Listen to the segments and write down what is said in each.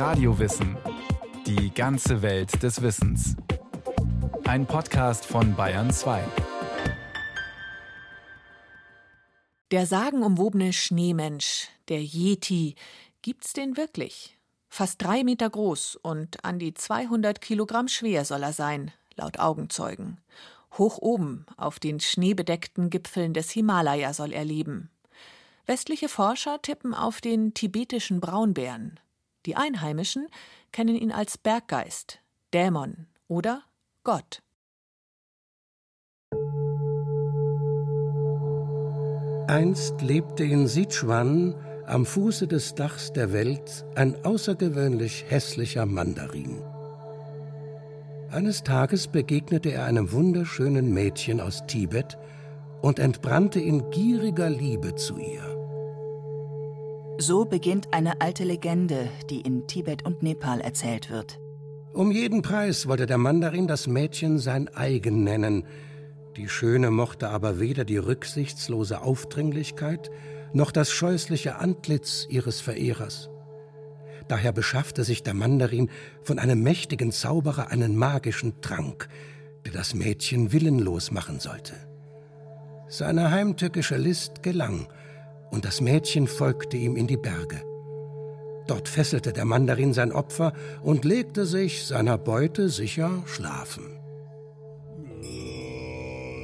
Radiowissen. Die ganze Welt des Wissens. Ein Podcast von Bayern 2. Der sagenumwobene Schneemensch, der Yeti, gibt's den wirklich? Fast drei Meter groß und an die 200 Kilogramm schwer soll er sein, laut Augenzeugen. Hoch oben, auf den schneebedeckten Gipfeln des Himalaya soll er leben. Westliche Forscher tippen auf den tibetischen Braunbären. Die Einheimischen kennen ihn als Berggeist, Dämon oder Gott. Einst lebte in Sichuan am Fuße des Dachs der Welt ein außergewöhnlich hässlicher Mandarin. Eines Tages begegnete er einem wunderschönen Mädchen aus Tibet und entbrannte in gieriger Liebe zu ihr. So beginnt eine alte Legende, die in Tibet und Nepal erzählt wird. Um jeden Preis wollte der Mandarin das Mädchen sein eigen nennen, die Schöne mochte aber weder die rücksichtslose Aufdringlichkeit noch das scheußliche Antlitz ihres Verehrers. Daher beschaffte sich der Mandarin von einem mächtigen Zauberer einen magischen Trank, der das Mädchen willenlos machen sollte. Seine heimtückische List gelang, und das Mädchen folgte ihm in die Berge. Dort fesselte der Mandarin sein Opfer und legte sich seiner Beute sicher schlafen.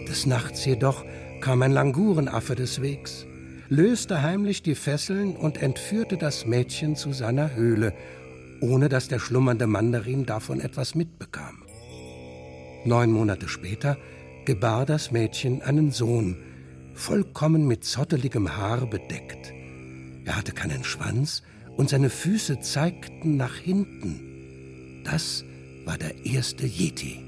Des Nachts jedoch kam ein Langurenaffe des Wegs, löste heimlich die Fesseln und entführte das Mädchen zu seiner Höhle, ohne dass der schlummernde Mandarin davon etwas mitbekam. Neun Monate später gebar das Mädchen einen Sohn, vollkommen mit zotteligem Haar bedeckt. Er hatte keinen Schwanz und seine Füße zeigten nach hinten. Das war der erste Yeti.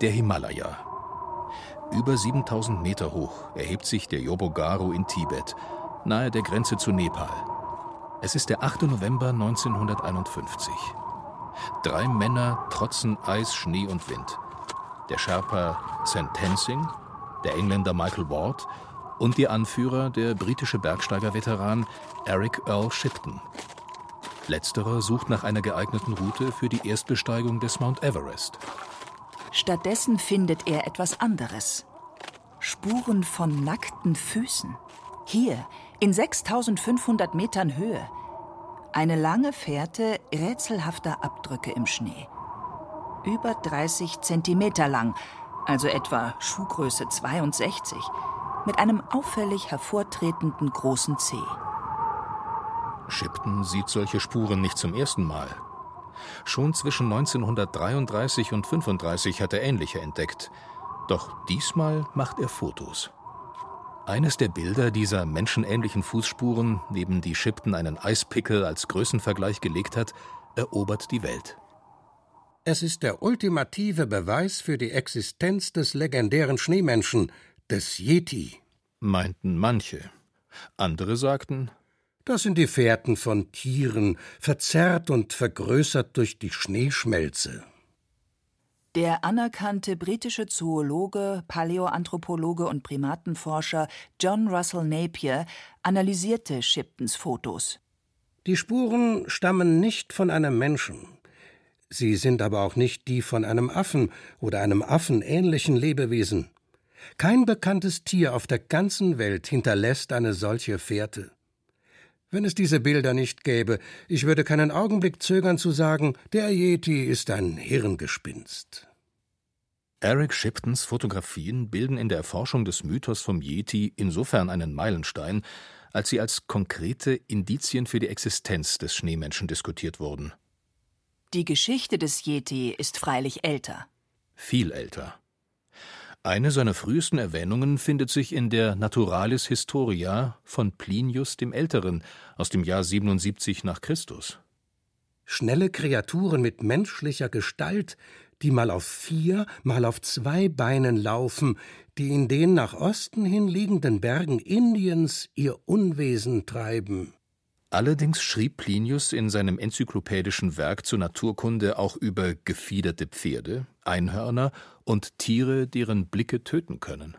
Der Himalaya. Über 7000 Meter hoch erhebt sich der Yobogaru in Tibet, nahe der Grenze zu Nepal. Es ist der 8. November 1951. Drei Männer trotzen Eis, Schnee und Wind. Der Sherpa. Tensing, der Engländer Michael Ward und ihr Anführer, der britische Bergsteiger-Veteran Eric Earl Shipton. Letzterer sucht nach einer geeigneten Route für die Erstbesteigung des Mount Everest. Stattdessen findet er etwas anderes. Spuren von nackten Füßen. Hier, in 6500 Metern Höhe. Eine lange Fährte rätselhafter Abdrücke im Schnee. Über 30 Zentimeter lang, also etwa Schuhgröße 62, mit einem auffällig hervortretenden großen Zeh. Shipton sieht solche Spuren nicht zum ersten Mal. Schon zwischen 1933 und 1935 hat er ähnliche entdeckt. Doch diesmal macht er Fotos. Eines der Bilder dieser menschenähnlichen Fußspuren, neben die Shipton einen Eispickel als Größenvergleich gelegt hat, erobert die Welt. Es ist der ultimative Beweis für die Existenz des legendären Schneemenschen, des Yeti, meinten manche. Andere sagten, das sind die Fährten von Tieren, verzerrt und vergrößert durch die Schneeschmelze. Der anerkannte britische Zoologe, Paläoanthropologe und Primatenforscher John Russell Napier analysierte Shiptons Fotos. Die Spuren stammen nicht von einem Menschen. Sie sind aber auch nicht die von einem Affen oder einem affenähnlichen Lebewesen. Kein bekanntes Tier auf der ganzen Welt hinterlässt eine solche Fährte. Wenn es diese Bilder nicht gäbe, ich würde keinen Augenblick zögern zu sagen, der Yeti ist ein Hirngespinst. Eric Shiptons Fotografien bilden in der Erforschung des Mythos vom Yeti insofern einen Meilenstein, als sie als konkrete Indizien für die Existenz des Schneemenschen diskutiert wurden. Die Geschichte des Yeti ist freilich älter. Viel älter. Eine seiner frühesten Erwähnungen findet sich in der Naturalis Historia von Plinius dem Älteren aus dem Jahr 77 nach Christus. Schnelle Kreaturen mit menschlicher Gestalt, die mal auf vier, mal auf zwei Beinen laufen, die in den nach Osten hin liegenden Bergen Indiens ihr Unwesen treiben. Allerdings schrieb Plinius in seinem enzyklopädischen Werk zur Naturkunde auch über gefiederte Pferde, Einhörner und Tiere, deren Blicke töten können.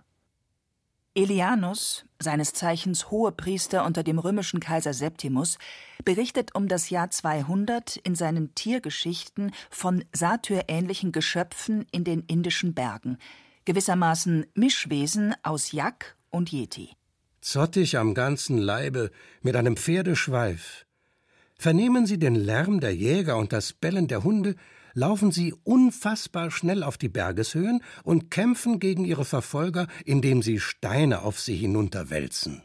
Elianus, seines Zeichens Hohepriester unter dem römischen Kaiser Septimus, berichtet um das Jahr 200 in seinen Tiergeschichten von satyrähnlichen Geschöpfen in den indischen Bergen, gewissermaßen Mischwesen aus Yak und Yeti. Zottig am ganzen Leibe, mit einem Pferdeschweif. Vernehmen Sie den Lärm der Jäger und das Bellen der Hunde, laufen sie unfassbar schnell auf die Bergeshöhen und kämpfen gegen ihre Verfolger, indem sie Steine auf sie hinunterwälzen.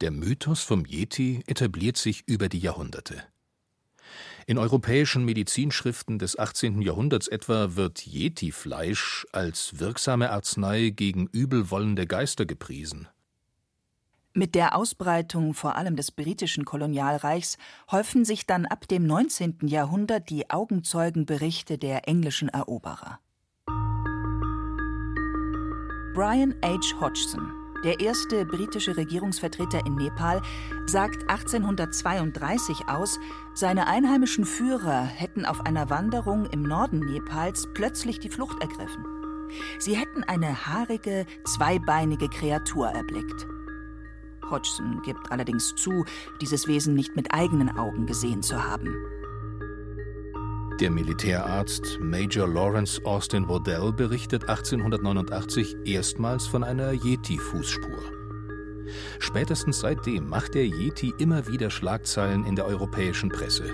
Der Mythos vom Yeti etabliert sich über die Jahrhunderte. In europäischen Medizinschriften des 18. Jahrhunderts etwa wird Yeti-Fleisch als wirksame Arznei gegen übelwollende Geister gepriesen. Mit der Ausbreitung vor allem des britischen Kolonialreichs häufen sich dann ab dem 19. Jahrhundert die Augenzeugenberichte der englischen Eroberer. Brian H. Hodgson, der erste britische Regierungsvertreter in Nepal, sagt 1832 aus, seine einheimischen Führer hätten auf einer Wanderung im Norden Nepals plötzlich die Flucht ergriffen. Sie hätten eine haarige, zweibeinige Kreatur erblickt. Hodgson gibt allerdings zu, dieses Wesen nicht mit eigenen Augen gesehen zu haben. Der Militärarzt Major Lawrence Austin Waddell berichtet 1889 erstmals von einer Yeti-Fußspur. Spätestens seitdem macht der Yeti immer wieder Schlagzeilen in der europäischen Presse.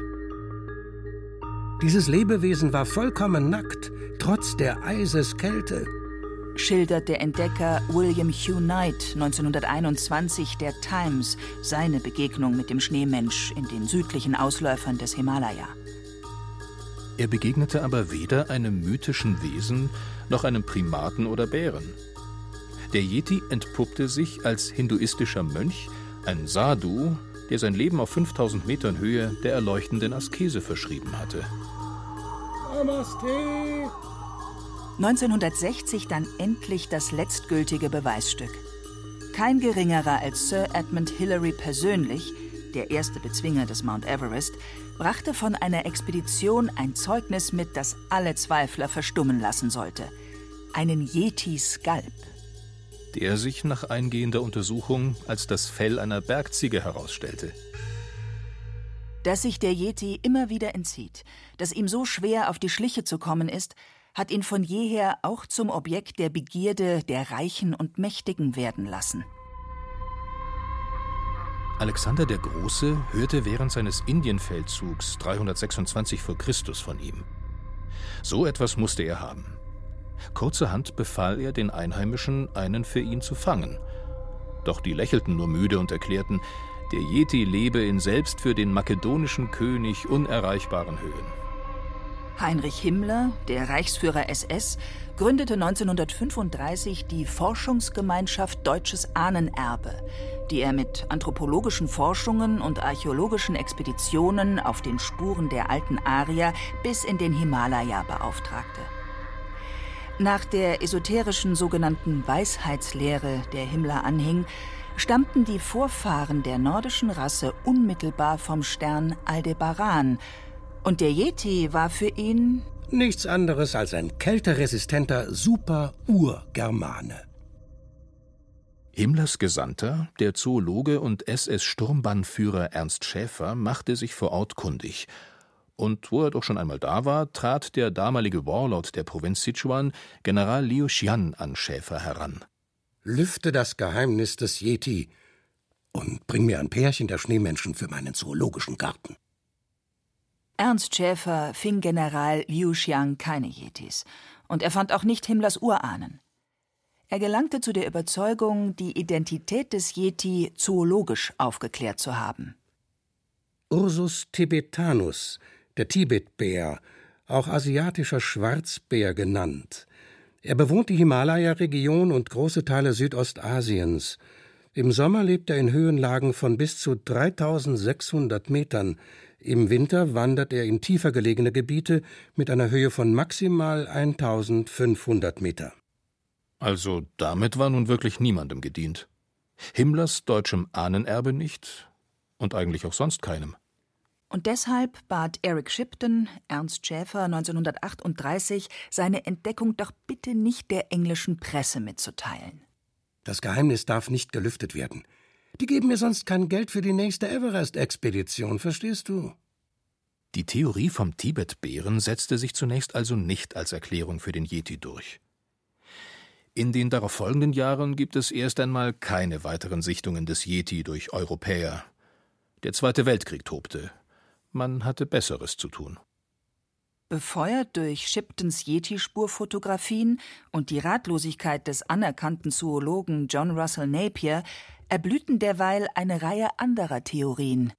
Dieses Lebewesen war vollkommen nackt, trotz der Eiseskälte schildert der Entdecker William Hugh Knight 1921 der Times seine Begegnung mit dem Schneemensch in den südlichen Ausläufern des Himalaya. Er begegnete aber weder einem mythischen Wesen noch einem Primaten oder Bären. Der Yeti entpuppte sich als hinduistischer Mönch, ein Sadhu, der sein Leben auf 5000 Metern Höhe der erleuchtenden Askese verschrieben hatte. Namaste, 1960 dann endlich das letztgültige Beweisstück. Kein geringerer als Sir Edmund Hillary persönlich, der erste Bezwinger des Mount Everest, brachte von einer Expedition ein Zeugnis mit, das alle Zweifler verstummen lassen sollte. Einen Yeti-Skalp. Der sich nach eingehender Untersuchung als das Fell einer Bergziege herausstellte. Dass sich der Yeti immer wieder entzieht, dass ihm so schwer auf die Schliche zu kommen ist, hat ihn von jeher auch zum Objekt der Begierde der Reichen und Mächtigen werden lassen. Alexander der Große hörte während seines Indienfeldzugs 326 v. Chr. von ihm. So etwas musste er haben. Kurzerhand befahl er den Einheimischen, einen für ihn zu fangen. Doch die lächelten nur müde und erklärten, der Yeti lebe in selbst für den makedonischen König unerreichbaren Höhen. Heinrich Himmler, der Reichsführer SS, gründete 1935 die Forschungsgemeinschaft Deutsches Ahnenerbe, die er mit anthropologischen Forschungen und archäologischen Expeditionen auf den Spuren der alten Arier bis in den Himalaya beauftragte. Nach der esoterischen sogenannten Weisheitslehre, der Himmler anhing, stammten die Vorfahren der nordischen Rasse unmittelbar vom Stern Aldebaran, und der Yeti war für ihn nichts anderes als ein kälteresistenter Super-Urgermane. Himmlers Gesandter, der Zoologe und SS-Sturmbannführer Ernst Schäfer, machte sich vor Ort kundig. Und wo er doch schon einmal da war, trat der damalige Warlord der Provinz Sichuan, General Liu Xian, an Schäfer heran. Lüfte das Geheimnis des Yeti und bring mir ein Pärchen der Schneemenschen für meinen zoologischen Garten. Ernst Schäfer fing General Liu Xiang keine Yetis und er fand auch nicht Himmlers Urahnen. Er gelangte zu der Überzeugung, die Identität des Yeti zoologisch aufgeklärt zu haben. Ursus tibetanus, der Tibetbär, auch asiatischer Schwarzbär genannt. Er bewohnt die Himalaya-Region und große Teile Südostasiens. Im Sommer lebt er in Höhenlagen von bis zu 3600 Metern, im Winter wandert er in tiefer gelegene Gebiete mit einer Höhe von maximal 1500 Meter. Also damit war nun wirklich niemandem gedient. Himmlers deutschem Ahnenerbe nicht und eigentlich auch sonst keinem. Und deshalb bat Eric Shipton, Ernst Schäfer 1938, seine Entdeckung doch bitte nicht der englischen Presse mitzuteilen. Das Geheimnis darf nicht gelüftet werden. Die geben mir sonst kein Geld für die nächste Everest-Expedition, verstehst du? Die Theorie vom Tibetbären setzte sich zunächst also nicht als Erklärung für den Yeti durch. In den darauf folgenden Jahren gibt es erst einmal keine weiteren Sichtungen des Yeti durch Europäer. Der Zweite Weltkrieg tobte. Man hatte Besseres zu tun. Befeuert durch Shiptons Yeti-Spurfotografien und die Ratlosigkeit des anerkannten Zoologen John Russell Napier erblühten derweil eine Reihe anderer Theorien.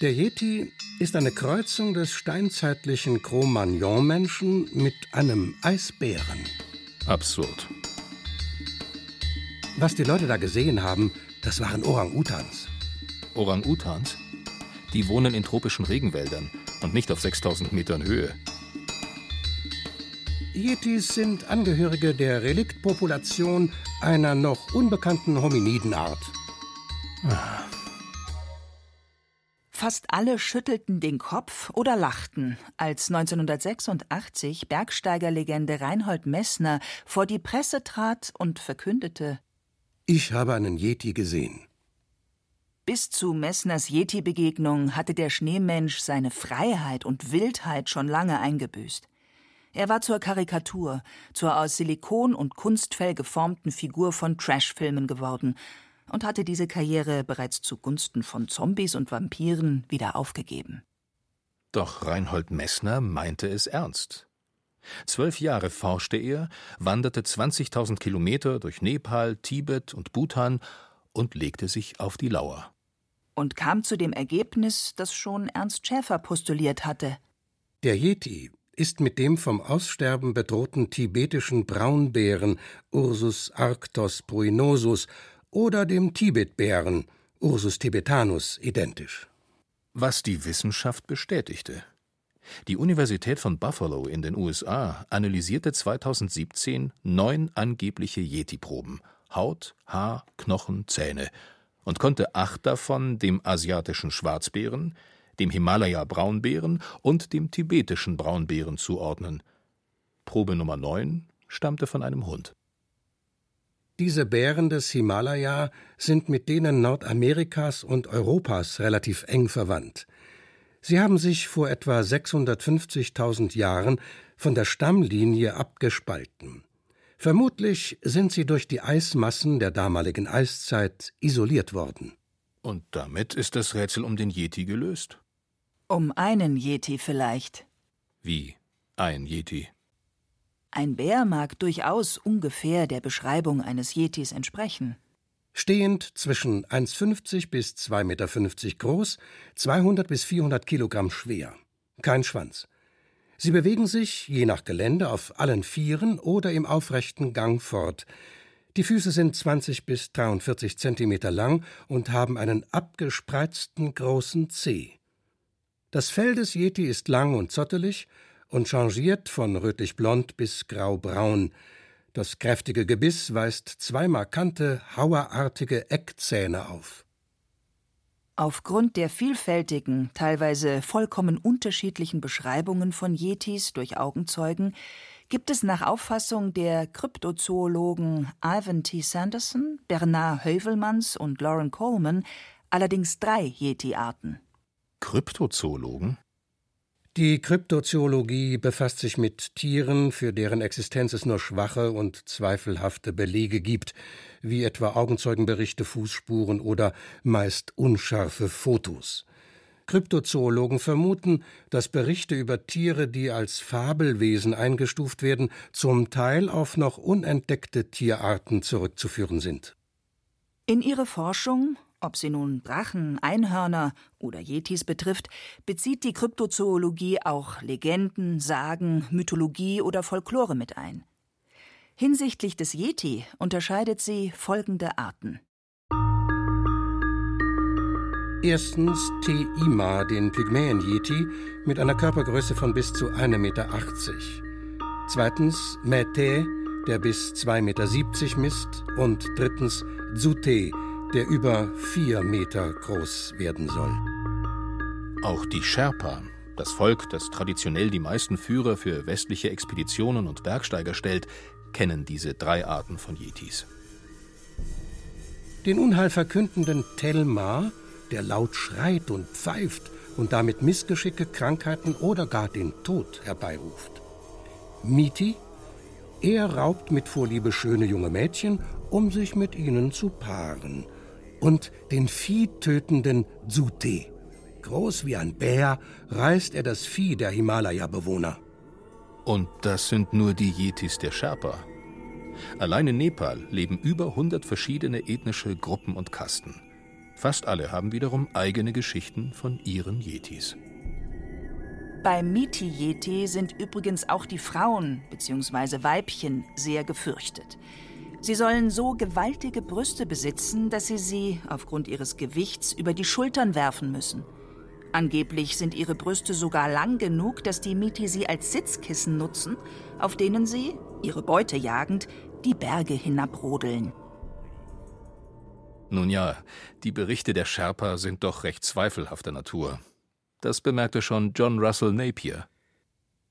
Der Yeti ist eine Kreuzung des steinzeitlichen Cro-Magnon-Menschen mit einem Eisbären. Absurd. Was die Leute da gesehen haben, das waren Orang-Utans. Orang-Utans? Die wohnen in tropischen Regenwäldern und nicht auf 6000 Metern Höhe. Yetis sind Angehörige der Reliktpopulation einer noch unbekannten Hominidenart. Fast alle schüttelten den Kopf oder lachten, als 1986 Bergsteigerlegende Reinhold Messner vor die Presse trat und verkündete: Ich habe einen Yeti gesehen. Bis zu Messners Yeti-Begegnung hatte der Schneemensch seine Freiheit und Wildheit schon lange eingebüßt. Er war zur Karikatur, zur aus Silikon und Kunstfell geformten Figur von Trashfilmen geworden und hatte diese Karriere bereits zugunsten von Zombies und Vampiren wieder aufgegeben. Doch Reinhold Messner meinte es ernst. Zwölf Jahre forschte er, wanderte 20.000 Kilometer durch Nepal, Tibet und Bhutan und legte sich auf die Lauer und kam zu dem Ergebnis, das schon Ernst Schäfer postuliert hatte. Der Yeti ist mit dem vom Aussterben bedrohten tibetischen Braunbären Ursus arctos pruinosus oder dem Tibetbären Ursus tibetanus identisch. Was die Wissenschaft bestätigte. Die Universität von Buffalo in den USA analysierte 2017 neun angebliche Yeti-Proben Haut, Haar, Knochen, Zähne und konnte acht davon dem asiatischen Schwarzbären, dem Himalaya-Braunbären und dem tibetischen Braunbären zuordnen. Probe Nummer 9 stammte von einem Hund. Diese Bären des Himalaya sind mit denen Nordamerikas und Europas relativ eng verwandt. Sie haben sich vor etwa 650.000 Jahren von der Stammlinie abgespalten. Vermutlich sind sie durch die Eismassen der damaligen Eiszeit isoliert worden. Und damit ist das Rätsel um den Yeti gelöst? Um einen Yeti vielleicht. Wie ein Yeti? Ein Bär mag durchaus ungefähr der Beschreibung eines Yetis entsprechen. Stehend zwischen 1,50 bis 2,50 Meter groß, 200 bis 400 Kilogramm schwer. Kein Schwanz. Sie bewegen sich, je nach Gelände, auf allen Vieren oder im aufrechten Gang fort. Die Füße sind 20 bis 43 Zentimeter lang und haben einen abgespreizten großen Zeh. Das Fell des Yeti ist lang und zottelig und changiert von rötlich-blond bis grau-braun. Das kräftige Gebiss weist zwei markante, hauerartige Eckzähne auf. Aufgrund der vielfältigen, teilweise vollkommen unterschiedlichen Beschreibungen von Yetis durch Augenzeugen gibt es nach Auffassung der Kryptozoologen Ivan T. Sanderson, Bernard Heuvelmans und Lauren Coleman allerdings drei Yeti-Arten. Kryptozoologen? Die Kryptozoologie befasst sich mit Tieren, für deren Existenz es nur schwache und zweifelhafte Belege gibt, wie etwa Augenzeugenberichte, Fußspuren oder meist unscharfe Fotos. Kryptozoologen vermuten, dass Berichte über Tiere, die als Fabelwesen eingestuft werden, zum Teil auf noch unentdeckte Tierarten zurückzuführen sind. In ihre Forschung ob sie nun Drachen, Einhörner oder Yetis betrifft, bezieht die Kryptozoologie auch Legenden, Sagen, Mythologie oder Folklore mit ein. Hinsichtlich des Yeti unterscheidet sie folgende Arten. Erstens T. ima, den Pygmäen-Yeti, mit einer Körpergröße von bis zu 1,80 Meter. Zweitens Mäte, der bis 2,70 Meter misst. Und drittens Zute, der über vier Meter groß werden soll. Auch die Sherpa, das Volk, das traditionell die meisten Führer für westliche Expeditionen und Bergsteiger stellt, kennen diese drei Arten von Yetis. Den unheilverkündenden Telmar, der laut schreit und pfeift und damit Missgeschicke, Krankheiten oder gar den Tod herbeiruft. Miti, er raubt mit Vorliebe schöne junge Mädchen, um sich mit ihnen zu paaren. Und den viehtötenden Zute. Groß wie ein Bär reißt er das Vieh der Himalaya-Bewohner. Und das sind nur die Yetis der Sherpa. Allein in Nepal leben über 100 verschiedene ethnische Gruppen und Kasten. Fast alle haben wiederum eigene Geschichten von ihren Yetis. Beim Miti-Yeti sind übrigens auch die Frauen bzw. Weibchen sehr gefürchtet. Sie sollen so gewaltige Brüste besitzen, dass sie sie aufgrund ihres Gewichts über die Schultern werfen müssen. Angeblich sind ihre Brüste sogar lang genug, dass die Miti sie als Sitzkissen nutzen, auf denen sie, ihre Beute jagend, die Berge hinabrodeln. Nun ja, die Berichte der Sherpa sind doch recht zweifelhafter Natur. Das bemerkte schon John Russell Napier.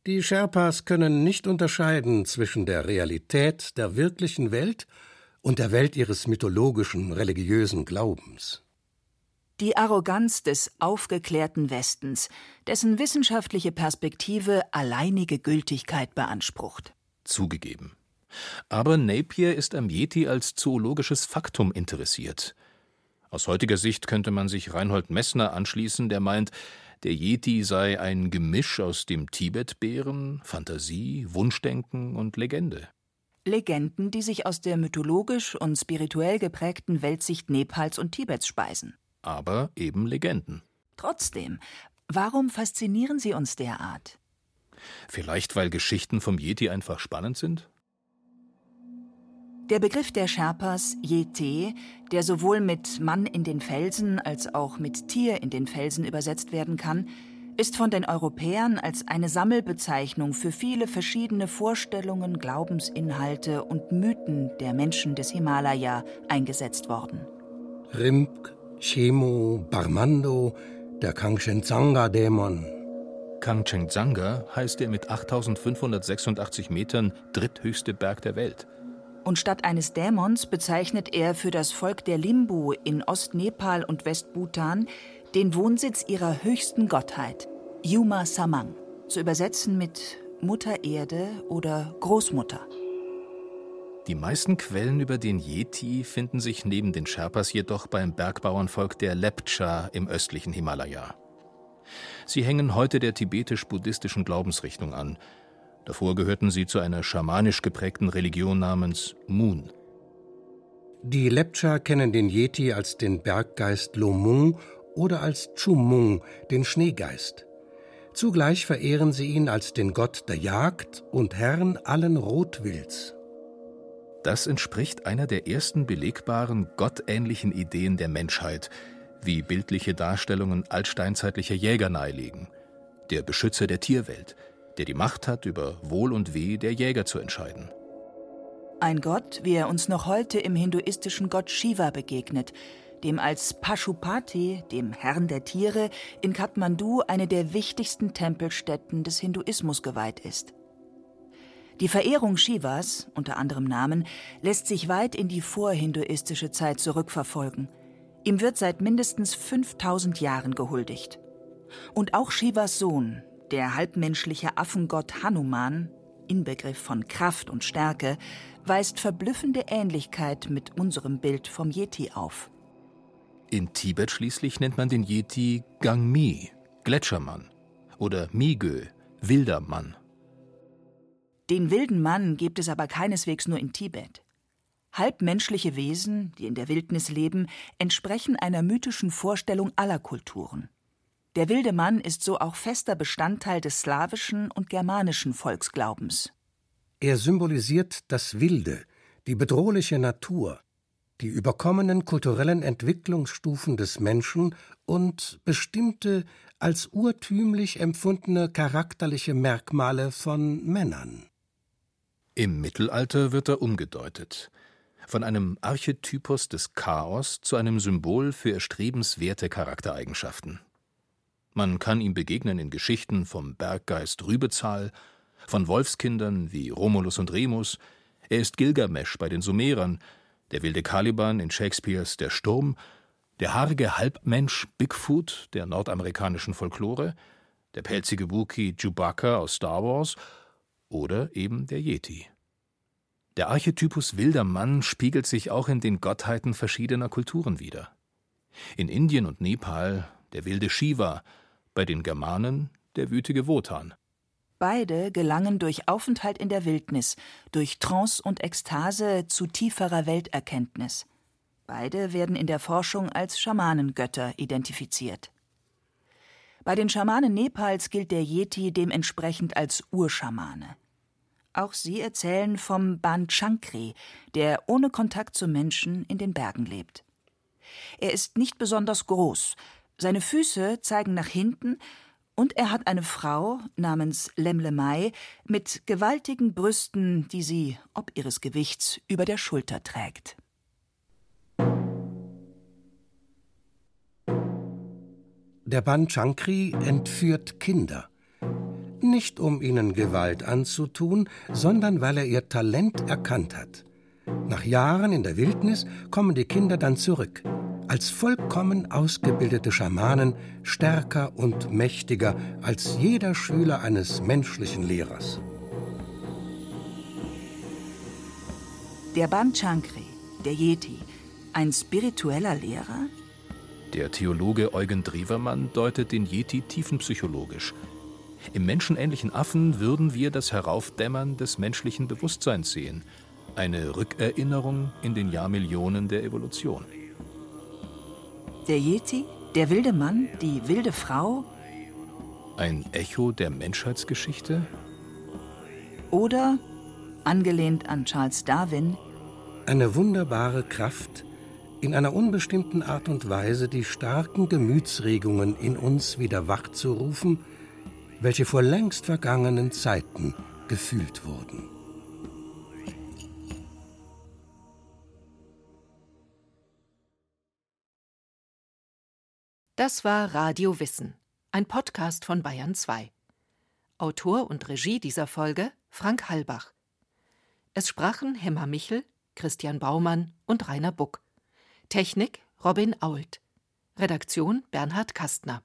Die Sherpas können nicht unterscheiden zwischen der Realität der wirklichen Welt und der Welt ihres mythologischen, religiösen Glaubens. Die Arroganz des aufgeklärten Westens, dessen wissenschaftliche Perspektive alleinige Gültigkeit beansprucht. Zugegeben. Aber Napier ist am Yeti als zoologisches Faktum interessiert. Aus heutiger Sicht könnte man sich Reinhold Messner anschließen, der meint, der Yeti sei ein Gemisch aus dem Tibetbären, Fantasie, Wunschdenken und Legende. Legenden, die sich aus der mythologisch und spirituell geprägten Weltsicht Nepals und Tibets speisen. Aber eben Legenden. Trotzdem, warum faszinieren sie uns derart? Vielleicht, weil Geschichten vom Yeti einfach spannend sind? Der Begriff der Sherpas Yete, der sowohl mit Mann in den Felsen als auch mit Tier in den Felsen übersetzt werden kann, ist von den Europäern als eine Sammelbezeichnung für viele verschiedene Vorstellungen, Glaubensinhalte und Mythen der Menschen des Himalaya eingesetzt worden. Rimp, Chemo, Barmando, der Kangchenzanga-Dämon. Kangchenzanga heißt der mit 8586 Metern dritthöchste Berg der Welt und statt eines Dämons bezeichnet er für das Volk der Limbu in Ostnepal und Westbhutan den Wohnsitz ihrer höchsten Gottheit, Yuma Samang, zu übersetzen mit Mutter Erde oder Großmutter. Die meisten Quellen über den Yeti finden sich neben den Sherpas jedoch beim Bergbauernvolk der Lepcha im östlichen Himalaya. Sie hängen heute der tibetisch-buddhistischen Glaubensrichtung an Davor gehörten sie zu einer schamanisch geprägten Religion namens Moon. Die Lepcha kennen den Yeti als den Berggeist Lomung oder als Chumung, den Schneegeist. Zugleich verehren sie ihn als den Gott der Jagd und Herrn allen Rotwilds. Das entspricht einer der ersten belegbaren gottähnlichen Ideen der Menschheit, wie bildliche Darstellungen altsteinzeitlicher Jäger nahelegen. Der Beschützer der Tierwelt, der die Macht hat, über Wohl und Weh der Jäger zu entscheiden. Ein Gott, wie er uns noch heute im hinduistischen Gott Shiva begegnet, dem als Pashupati, dem Herrn der Tiere, in Kathmandu eine der wichtigsten Tempelstätten des Hinduismus geweiht ist. Die Verehrung Shivas, unter anderem Namen, lässt sich weit in die vorhinduistische Zeit zurückverfolgen. Ihm wird seit mindestens 5000 Jahren gehuldigt. Und auch Shivas Sohn, der halbmenschliche Affengott Hanuman, Inbegriff von Kraft und Stärke, weist verblüffende Ähnlichkeit mit unserem Bild vom Yeti auf. In Tibet schließlich nennt man den Yeti Gangmi, Gletschermann oder Migö, wilder Mann. Den wilden Mann gibt es aber keineswegs nur in Tibet. Halbmenschliche Wesen, die in der Wildnis leben, entsprechen einer mythischen Vorstellung aller Kulturen. Der wilde Mann ist so auch fester Bestandteil des slawischen und germanischen Volksglaubens. Er symbolisiert das Wilde, die bedrohliche Natur, die überkommenen kulturellen Entwicklungsstufen des Menschen und bestimmte als urtümlich empfundene charakterliche Merkmale von Männern. Im Mittelalter wird er umgedeutet. Von einem Archetypus des Chaos zu einem Symbol für erstrebenswerte Charaktereigenschaften. Man kann ihm begegnen in Geschichten vom Berggeist Rübezahl, von Wolfskindern wie Romulus und Remus, Er ist Gilgamesch bei den Sumerern, der wilde Caliban in Shakespeares Der Sturm, der haarige Halbmensch Bigfoot der nordamerikanischen Folklore, der pelzige Wookie Chewbacca aus Star Wars oder eben der Yeti. Der Archetypus wilder Mann spiegelt sich auch in den Gottheiten verschiedener Kulturen wider. In Indien und Nepal der wilde Shiva, bei den Germanen der wütige Wotan. Beide gelangen durch Aufenthalt in der Wildnis, durch Trance und Ekstase zu tieferer Welterkenntnis. Beide werden in der Forschung als Schamanengötter identifiziert. Bei den Schamanen Nepals gilt der Yeti dementsprechend als Urschamane. Auch sie erzählen vom Ban Chankri, der ohne Kontakt zu Menschen in den Bergen lebt. Er ist nicht besonders groß, seine Füße zeigen nach hinten und er hat eine Frau namens Lemlemai mit gewaltigen Brüsten, die sie, ob ihres Gewichts, über der Schulter trägt. Der Ban Chankri entführt Kinder. Nicht um ihnen Gewalt anzutun, sondern weil er ihr Talent erkannt hat. Nach Jahren in der Wildnis kommen die Kinder dann zurück als vollkommen ausgebildete Schamanen stärker und mächtiger als jeder Schüler eines menschlichen Lehrers. Der Banchankri, der Yeti, ein spiritueller Lehrer? Der Theologe Eugen Drewermann deutet den Yeti tiefenpsychologisch. Im menschenähnlichen Affen würden wir das Heraufdämmern des menschlichen Bewusstseins sehen, eine Rückerinnerung in den Jahrmillionen der Evolution. Der Yeti, der wilde Mann, die wilde Frau? Ein Echo der Menschheitsgeschichte? Oder, angelehnt an Charles Darwin, eine wunderbare Kraft, in einer unbestimmten Art und Weise die starken Gemütsregungen in uns wieder wachzurufen, welche vor längst vergangenen Zeiten gefühlt wurden. Das war Radio Wissen, ein Podcast von Bayern 2. Autor und Regie dieser Folge Frank Halbach. Es sprachen Hemmer Michel, Christian Baumann und Rainer Buck. Technik Robin Ault. Redaktion Bernhard Kastner.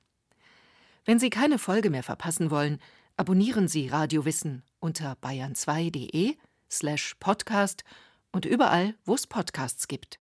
Wenn Sie keine Folge mehr verpassen wollen, abonnieren Sie Radio Wissen unter bayern2.de slash podcast und überall, wo es Podcasts gibt.